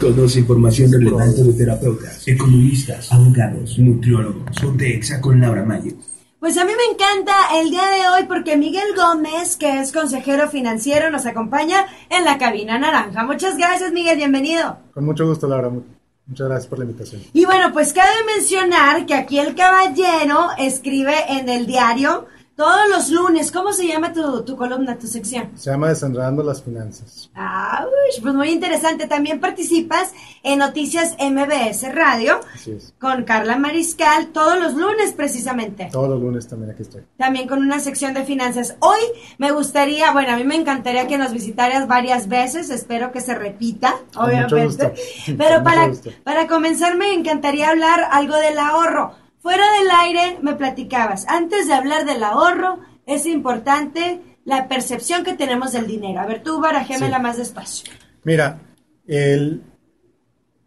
Conoce información relevante de terapeutas, economistas, abogados, nutriólogos. Ponte Exa con Laura Mayo. Pues a mí me encanta el día de hoy porque Miguel Gómez, que es consejero financiero, nos acompaña en la cabina naranja. Muchas gracias, Miguel, bienvenido. Con mucho gusto, Laura. Muchas gracias por la invitación. Y bueno, pues cabe mencionar que aquí el caballero escribe en el diario todos los lunes, ¿cómo se llama tu, tu columna, tu sección? Se llama Desenredando las Finanzas. Ah, pues muy interesante. También participas en Noticias MBS Radio Así es. con Carla Mariscal todos los lunes precisamente. Todos los lunes también aquí estoy. También con una sección de finanzas. Hoy me gustaría, bueno, a mí me encantaría que nos visitaras varias veces, espero que se repita, Con mucho obviamente. gusto. Pero Con para, mucho gusto. para comenzar me encantaría hablar algo del ahorro. Fuera del aire me platicabas, antes de hablar del ahorro, es importante la percepción que tenemos del dinero. A ver, tú barajémela Sí. más despacio. Mira, el,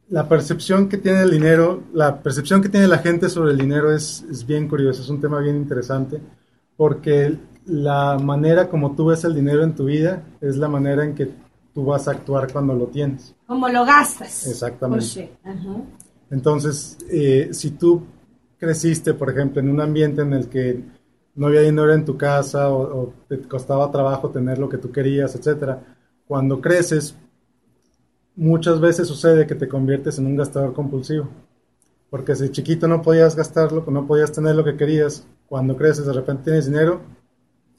la percepción que tiene el dinero, la percepción que tiene la gente sobre el dinero es, es bien curiosa, es un tema bien interesante, porque la manera como tú ves el dinero en tu vida es la manera en que tú vas a actuar cuando lo tienes. Como lo gastas. Exactamente. Entonces, eh, si tú creciste, por ejemplo, en un ambiente en el que no había dinero en tu casa o, o te costaba trabajo tener lo que tú querías, etcétera, cuando creces, muchas veces sucede que te conviertes en un gastador compulsivo. Porque si chiquito no podías gastarlo, no podías tener lo que querías, cuando creces de repente tienes dinero,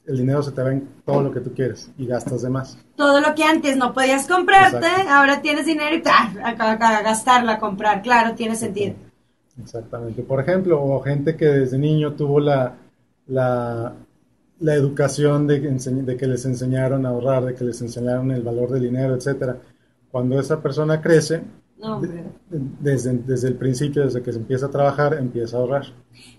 el dinero se te va en todo lo que tú quieres y gastas de más. Todo lo que antes no podías comprarte, Exacto. ahora tienes dinero y a, a- a gastarla, comprar. Claro, tiene sentido. Exactamente. Por ejemplo, o gente que desde niño tuvo la, la, la educación de, de que les enseñaron a ahorrar, de que les enseñaron el valor del dinero, etcétera. Cuando esa persona crece, No, desde, desde el principio, desde que se empieza a trabajar, empieza a ahorrar.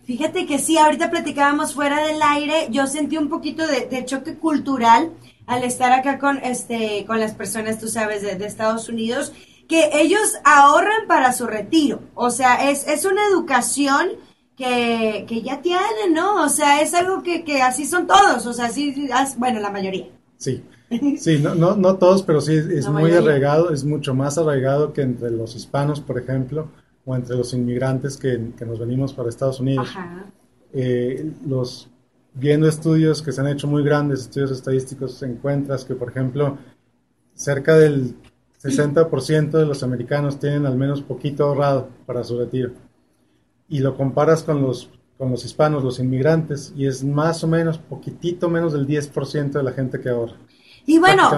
Fíjate que sí, ahorita platicábamos fuera del aire, yo sentí un poquito de, de choque cultural al estar acá con este con las personas, tú sabes, de, de Estados Unidos, que ellos ahorran para su retiro. O sea, es, es una educación que, que ya tienen, ¿no? O sea, es algo que, que así son todos, o sea, así, as- bueno, la mayoría. Sí, sí, no, no, no todos, pero sí es La muy mayoría. arraigado, es mucho más arraigado que entre los hispanos, por ejemplo, o entre los inmigrantes que, que nos venimos para Estados Unidos. Ajá. eh, los viendo estudios que se han hecho muy grandes, estudios estadísticos, encuentras que, por ejemplo, cerca del 60% de los americanos tienen al menos poquito ahorrado para su retiro. Y lo comparas con los, con los hispanos, los inmigrantes, y es más o menos, poquitito menos del 10% de la gente que ahorra. Y bueno,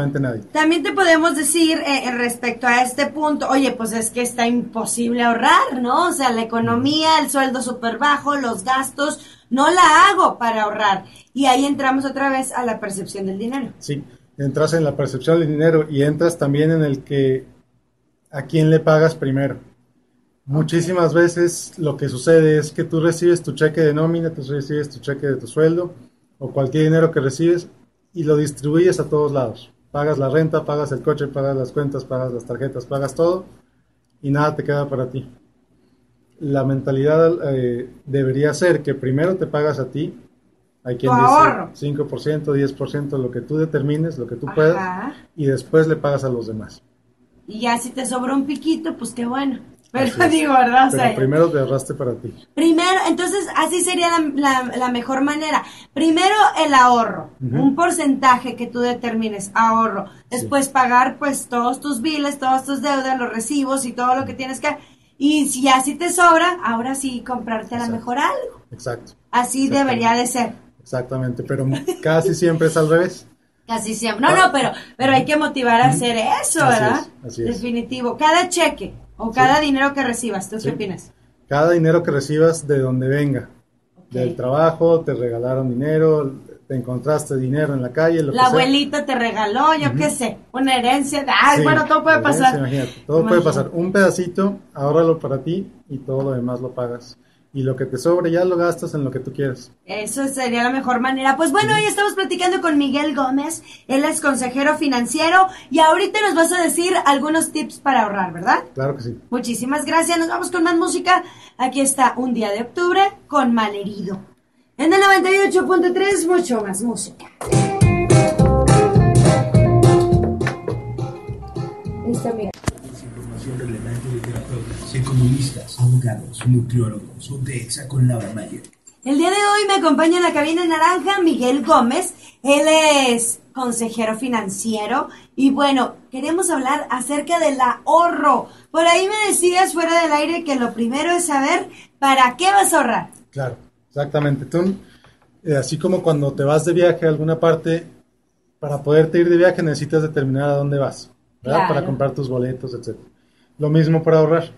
también te podemos decir eh, en respecto a este punto, oye, pues es que está imposible ahorrar, ¿no? O sea, la economía, el sueldo súper bajo, los gastos, no la hago para ahorrar. Y ahí entramos otra vez a la percepción del dinero. Sí, entras en la percepción del dinero y entras también en el que a quién le pagas primero. Muchísimas veces lo que sucede es que tú recibes tu cheque de nómina, tú recibes tu cheque de tu sueldo o cualquier dinero que recibes y lo distribuyes a todos lados. Pagas la renta, pagas el coche, pagas las cuentas, pagas las tarjetas, pagas todo y nada te queda para ti. La mentalidad eh, debería ser que primero te pagas a ti. Hay quien Tu ahorro. dice 5%, 10%, lo que tú determines, lo que tú puedas, y después le pagas a los demás. Y ya si te sobra un piquito, pues qué bueno. Pero digo, ¿verdad? O Pero primero te ahorraste para ti. Primero, entonces así sería la, la- la mejor manera. Primero el ahorro, un porcentaje que tú determines, ahorro. Después pagar pues todos tus biles, todas tus deudas, los recibos y todo lo que tienes que... Y si así te sobra, ahora sí comprarte a lo mejor algo. Exacto, Así debería de ser. Exactamente. Pero casi siempre es al revés. Casi siempre. No, no, pero, pero hay que motivar a hacer eso, Así ¿verdad? es, así es. Definitivo. Cada cheque o cada dinero que recibas, ¿tú Sí. qué opinas? Cada dinero que recibas de donde venga, del trabajo, te regalaron dinero, te encontraste dinero en la calle, lo La que sea. abuelita te regaló, yo qué sé, una herencia. de- Ay, Sí, bueno, todo puede herencia, pasar. Imagínate, todo puede pasar. Un pedacito, ahórralo para ti y todo lo demás lo pagas. Y lo que te sobre ya lo gastas en lo que tú quieras. Eso sería la mejor manera. Pues bueno, hoy estamos platicando con Miguel Gómez. Él es consejero financiero y ahorita nos vas a decir algunos tips para ahorrar, ¿verdad? Claro que sí. Muchísimas gracias. Nos vamos con más música. Aquí está Un día de octubre con Malherido. En el 98.3, mucho más música. Listo, Miguel. Información relevante de terapeutas, economistas, abogados, nutriólogos o de EXA con Laura Mayer. El día de hoy me acompaña en la cabina naranja Miguel Gómez. Él es consejero financiero y bueno, queremos hablar acerca del ahorro. Por ahí me decías fuera del aire que lo primero es saber para qué vas a ahorrar. Claro, exactamente. Tú, eh, así como cuando te vas de viaje a alguna parte, para poderte ir de viaje necesitas determinar a dónde vas, ¿verdad? Claro. Para comprar tus boletos, etc. Lo mismo para ahorrar.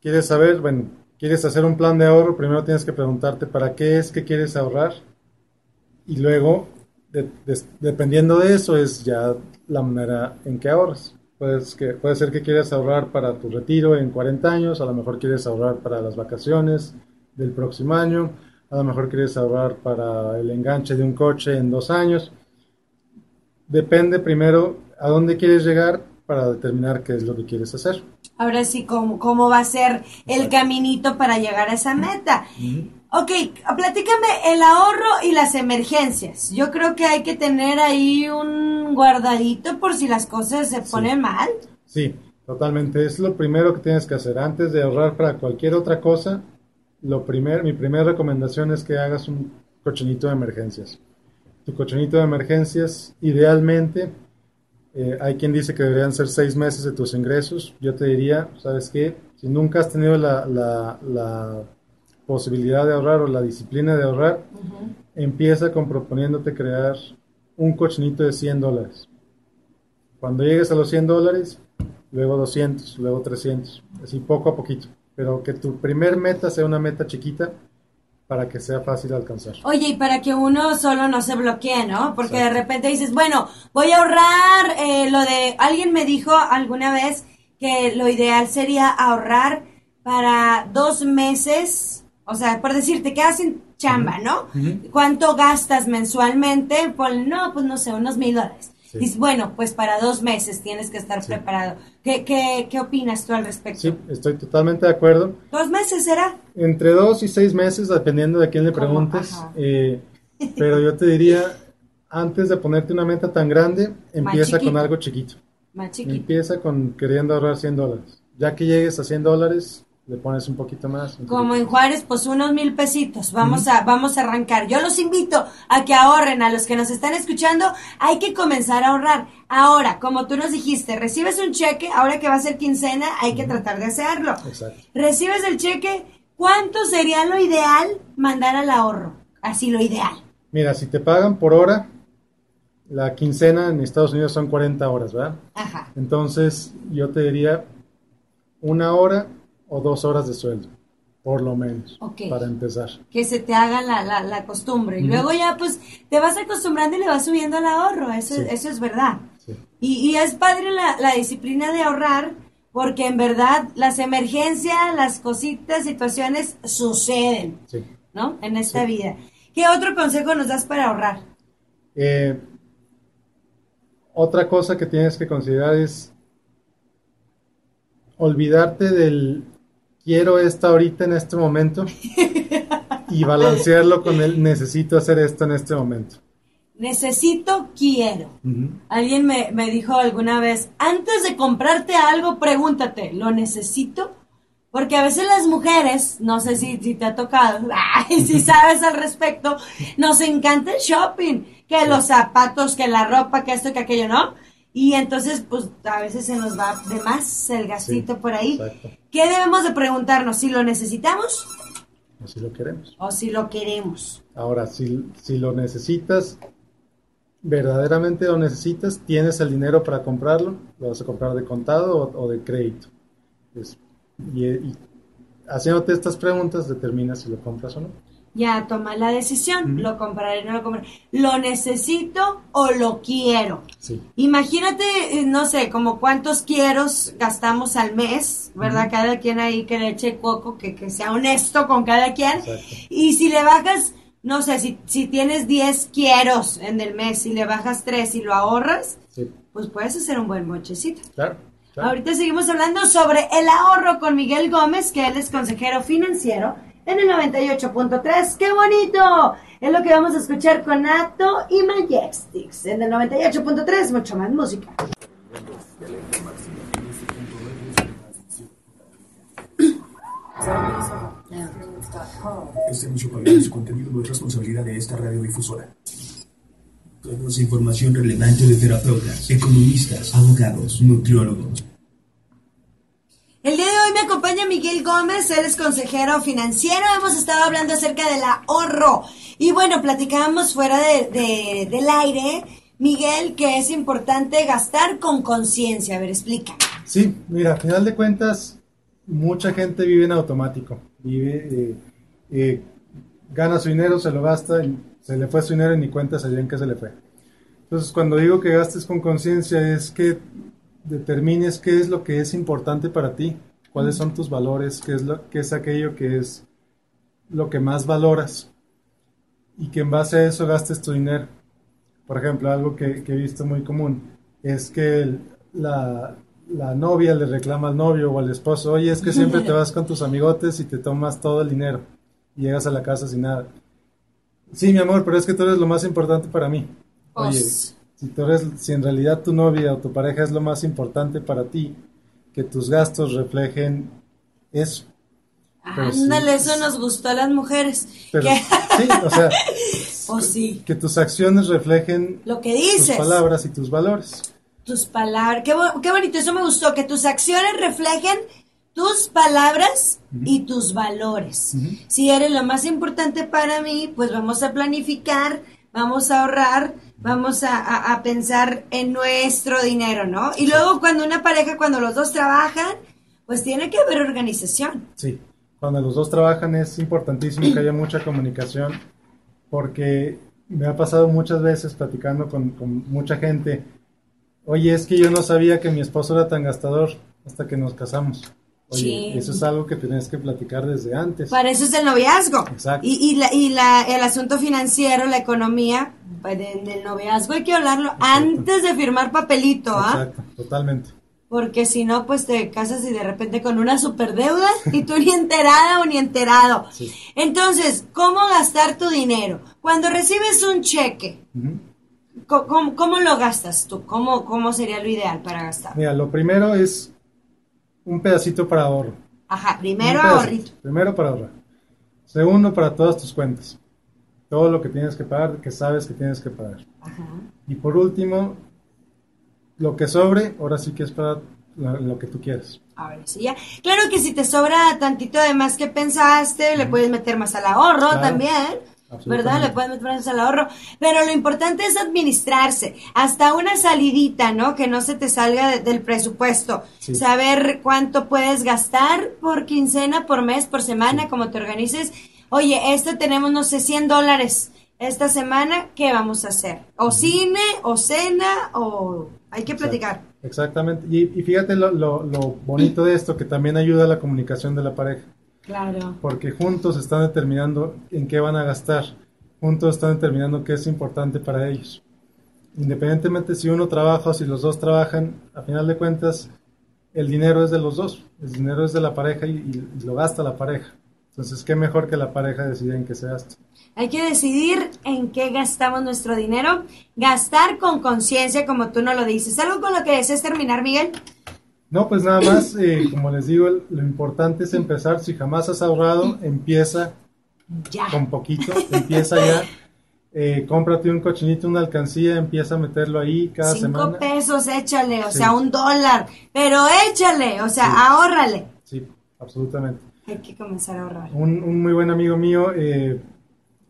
¿Quieres saber? Bueno, quieres hacer un plan de ahorro, primero tienes que preguntarte para qué es que quieres ahorrar y luego, de- de- dependiendo de eso, es ya la manera en que ahorras. Que, puede ser que quieras ahorrar para tu retiro en 40 años, a lo mejor quieres ahorrar para las vacaciones del próximo año, a lo mejor quieres ahorrar para el enganche de un coche en dos años. Depende primero a dónde quieres llegar para determinar qué es lo que quieres hacer. Ahora sí, ¿cómo, cómo va a ser el caminito para llegar a esa meta? Ok, platícame el ahorro y las emergencias. Yo creo que hay que tener ahí un guardadito por si las cosas se ponen mal. Sí, totalmente. Es lo primero que tienes que hacer. Antes de ahorrar para cualquier otra cosa, lo primer, mi primera recomendación es que hagas un cochinito de emergencias. Tu cochinito de emergencias, idealmente, eh, hay quien dice que deberían ser seis meses de tus ingresos. Yo te diría, ¿sabes qué? Si nunca has tenido la, la- la posibilidad de ahorrar o la disciplina de ahorrar, empieza con proponiéndote crear un cochinito de 100 dólares. Cuando llegues a los 100 dólares, luego 200, luego 300, así poco a poquito. Pero que tu primer meta sea una meta chiquita para que sea fácil alcanzar. Oye, y para que uno solo no se bloquee, ¿no? Porque de repente dices, bueno, voy a ahorrar eh, lo de... Alguien me dijo alguna vez que lo ideal sería ahorrar para dos meses, o sea, por decir, te quedas sin chamba, ¿no? ¿Cuánto gastas mensualmente? Pues no, pues no sé, unos mil dólares. Sí. Dices, bueno, pues para dos meses tienes que estar Sí. preparado. ¿Qué, qué, ¿Qué opinas tú al respecto? Sí, estoy totalmente de acuerdo. ¿Dos meses será? Entre dos y seis meses, dependiendo de quién le preguntes. Eh, pero yo te diría, antes de ponerte una meta tan grande, empieza con algo chiquito. Más chiquito. Empieza con queriendo ahorrar 100 dólares. Ya que llegues a 100 dólares, le pones un poquito más. un Como en Juárez, pues unos mil pesitos. Vamos a, vamos a arrancar. Yo los invito a que ahorren, a los que nos están escuchando, hay que comenzar a ahorrar. Ahora, como tú nos dijiste, recibes un cheque, ahora que va a ser quincena, hay que tratar de hacerlo. Exacto. Recibes el cheque, ¿cuánto sería lo ideal mandar al ahorro? Así lo ideal. Mira, si te pagan por hora, la quincena en Estados Unidos son 40 horas, ¿verdad? Ajá. Entonces, yo te diría una hora o dos horas de sueldo, por lo menos, Ok. para empezar. Que se te haga la, la, la costumbre. Y luego ya, pues, te vas acostumbrando y le vas subiendo el ahorro. Eso, Sí. eso es verdad. Sí. Y, y es padre la, la disciplina de ahorrar, porque en verdad las emergencias, las cositas, situaciones suceden, sí. ¿no? En esta vida. ¿Qué otro consejo nos das para ahorrar? Eh, otra cosa que tienes que considerar es olvidarte del quiero esto ahorita en este momento y balancearlo con el necesito hacer esto en este momento. Necesito, quiero. Alguien me, me dijo alguna vez, antes de comprarte algo, pregúntate, ¿lo necesito? Porque a veces las mujeres, no sé si, si te ha tocado, ay, si sabes al respecto, nos encanta el shopping, que los zapatos, que la ropa, que esto, que aquello, ¿no? Y entonces, pues a veces se nos va de más el gastito Sí, por ahí. exacto. ¿Qué debemos de preguntarnos? ¿Si lo necesitamos Así lo queremos. o si lo queremos? Ahora, si, si lo necesitas, verdaderamente lo necesitas, tienes el dinero para comprarlo, lo vas a comprar de contado o, o de crédito. Y, y haciéndote estas preguntas determinas si lo compras o no. Ya toma la decisión, lo compraré, no lo compraré. ¿Lo necesito o lo quiero? Sí, Imagínate, eh, no sé, como cuántos quieros gastamos al mes, ¿verdad? Cada quien ahí que le eche coco, que, que sea honesto con cada quien. Exacto. Y si le bajas, no sé, si, si tienes 10 quieros en el mes y le bajas 3 y lo ahorras, sí, pues puedes hacer un buen mochecito. claro. claro. Ahorita seguimos hablando sobre el ahorro con Miguel Gómez, que él es consejero financiero en el 98.3. ¡Qué bonito! Es lo que vamos a escuchar con Acto y Majestics en el 98.3. Mucho más música. Este anuncio para su contenido no es responsabilidad de esta radiodifusora. Toda información relevante de terapeutas, economistas, abogados, nutriólogos el día de hoy me acompaña Miguel Gómez, él es consejero financiero. Hemos estado hablando acerca del ahorro. Y bueno, platicábamos fuera de, de- del aire, Miguel, que es importante gastar con conciencia. A ver, explica. Sí, mira, a final de cuentas, mucha gente vive en automático. Vive, eh, eh, gana su dinero, se lo gasta, se le fue su dinero y ni cuenta en qué se le fue. Entonces, cuando digo que gastes con conciencia, es que determines qué es lo que es importante para ti, cuáles son tus valores, qué es, lo, qué es aquello que es lo que más valoras y que en base a eso gastes tu dinero. Por ejemplo, algo que, que he visto muy común es que el- la, la novia le reclama al novio o al esposo, oye, es que siempre te vas con tus amigotes y te tomas todo el dinero y llegas a la casa sin nada. Sí, mi amor, pero es que tú eres lo más importante para mí. Oye, Pues- si, tú eres, si en realidad tu novia o tu pareja es lo más importante para ti, que tus gastos reflejen eso. Pero sí. Ándale, eso nos gustó a las mujeres. Pero sí, o sea, o sí, que tus acciones reflejen lo que tus dices. palabras y tus valores. Tus palabras. Qué, qué bonito, eso me gustó. Que tus acciones reflejen tus palabras y tus valores. Si eres lo más importante para mí, pues vamos a planificar, vamos a ahorrar, vamos a, a- pensar en nuestro dinero, ¿no? Y luego cuando una pareja, cuando los dos trabajan, pues tiene que haber organización. Sí, cuando los dos trabajan es importantísimo que haya mucha comunicación porque me ha pasado muchas veces platicando con, con mucha gente, oye, es que yo no sabía que mi esposo era tan gastador hasta que nos casamos. Oye, Sí. eso es algo que tienes que platicar desde antes. Para eso es el noviazgo. Exacto. Y, y, la, y la, el asunto financiero, la economía, pues de- del noviazgo hay que hablarlo antes de firmar papelito, ¿ah? Exacto, totalmente. Porque si no, pues te casas y de repente con una superdeuda y tú ni enterada o ni enterado. Sí. Entonces, ¿cómo gastar tu dinero? Cuando recibes un cheque, ¿cómo, cómo lo gastas tú? ¿Cómo, ¿Cómo sería lo ideal para gastar? Mira, lo primero es un pedacito para ahorro. Ajá, primero ahorrito. Primero para ahorrar. Segundo, para todas tus cuentas. Todo lo que tienes que pagar, que sabes que tienes que pagar. Ajá. Y por último, lo que sobre, ahora sí que es para lo, que tú quieres. Ahora sí, ya. Claro que si te sobra tantito de más que pensaste, le puedes meter más al ahorro Claro. también. ¿Verdad? Le puedes meter más al ahorro. Pero lo importante es administrarse. Hasta una salidita, ¿no? Que no se te salga de- del presupuesto. Sí. Saber cuánto puedes gastar por quincena, por mes, por semana, como te organices. Oye, esto tenemos, no sé, 100 dólares. Esta semana, ¿qué vamos a hacer? O cine, o cena, o... Hay que platicar. Exactamente. Y, y fíjate lo, lo- lo bonito de esto, que también ayuda a la comunicación de la pareja. Claro. Porque juntos están determinando en qué van a gastar. Juntos están determinando qué es importante para ellos. Independientemente si uno trabaja o si los dos trabajan, a final de cuentas, el dinero es de los dos. El dinero es de la pareja y, y lo gasta la pareja. Entonces, qué mejor que la pareja decida en qué se gasta. Hay que decidir en qué gastamos nuestro dinero, gastar con conciencia, como tú no lo dices. ¿Algo con lo que desees terminar, Miguel? No, pues nada más, eh, como les digo, lo importante es empezar. Si jamás has ahorrado, empieza Ya. con poquito, empieza ya. Eh, cómprate un cochinito, una alcancía, empieza a meterlo ahí cada Cinco semana. pesos, échale, o Sí. sea, un dólar, pero échale, o sea, Sí. ahórrale. Sí, absolutamente. Hay que comenzar a ahorrar. Un, un muy buen amigo mío eh,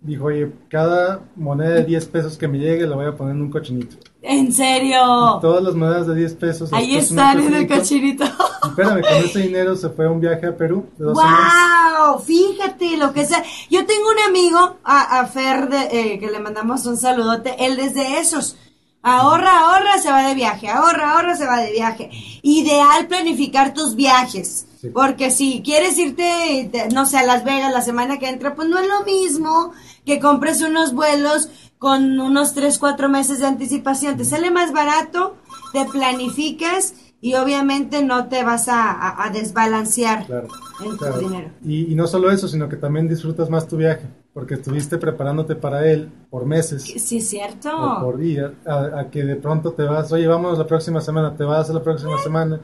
dijo, oye, cada moneda de 10 pesos que me llegue la voy a poner en un cochinito. ¿En serio? Todas las monedas de 10 pesos. Ahí están en el. Y espérame, con ese dinero se fue a un viaje a Perú de dos. ¡Wow! Fíjate lo que sea. Yo tengo un amigo, a, a Fer, de, eh, que le mandamos un saludote, él desde esos. Ahorra, ahorra, se va de viaje. Ahorra, ahorra, se va de viaje. Ideal planificar tus viajes. Sí. Porque si quieres irte, te- no sé, a Las Vegas la semana que entra, pues no es lo mismo que compres unos vuelos con unos 3, 4 meses de anticipación. Te sale más barato, te planificas y obviamente no te vas a, a- a desbalancear Claro, en tu claro. dinero. Y, y no solo eso, sino que también disfrutas más tu viaje, porque estuviste preparándote para él por meses Sí, es cierto. o por días, a, a que de pronto te vas, oye, vámonos la próxima semana, te vas la próxima semana,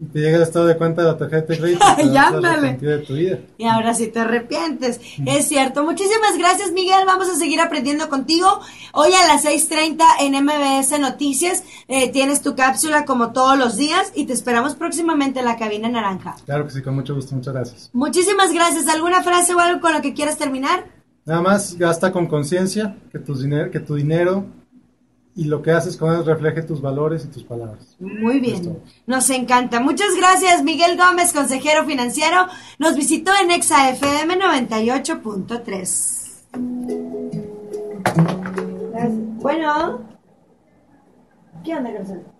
Y te llega el estado de cuenta de la tarjeta de crédito. A ándale. de tu vida. Y ahora sí te arrepientes. Es cierto. Muchísimas gracias, Miguel. Vamos a seguir aprendiendo contigo. Hoy a las 6.30 en MBS Noticias eh, tienes tu cápsula como todos los días y te esperamos próximamente en la cabina naranja. Claro que sí, con mucho gusto, muchas gracias. Muchísimas gracias. ¿Alguna frase o algo con lo que quieras terminar? Nada más gasta con conciencia que, que tu dinero y lo que haces con él refleje tus valores y tus palabras. Muy bien, nos encanta. Muchas gracias, Miguel Gómez, consejero financiero. Nos visitó en Exa FM 98.3. Bueno, ¿qué onda, Garzón?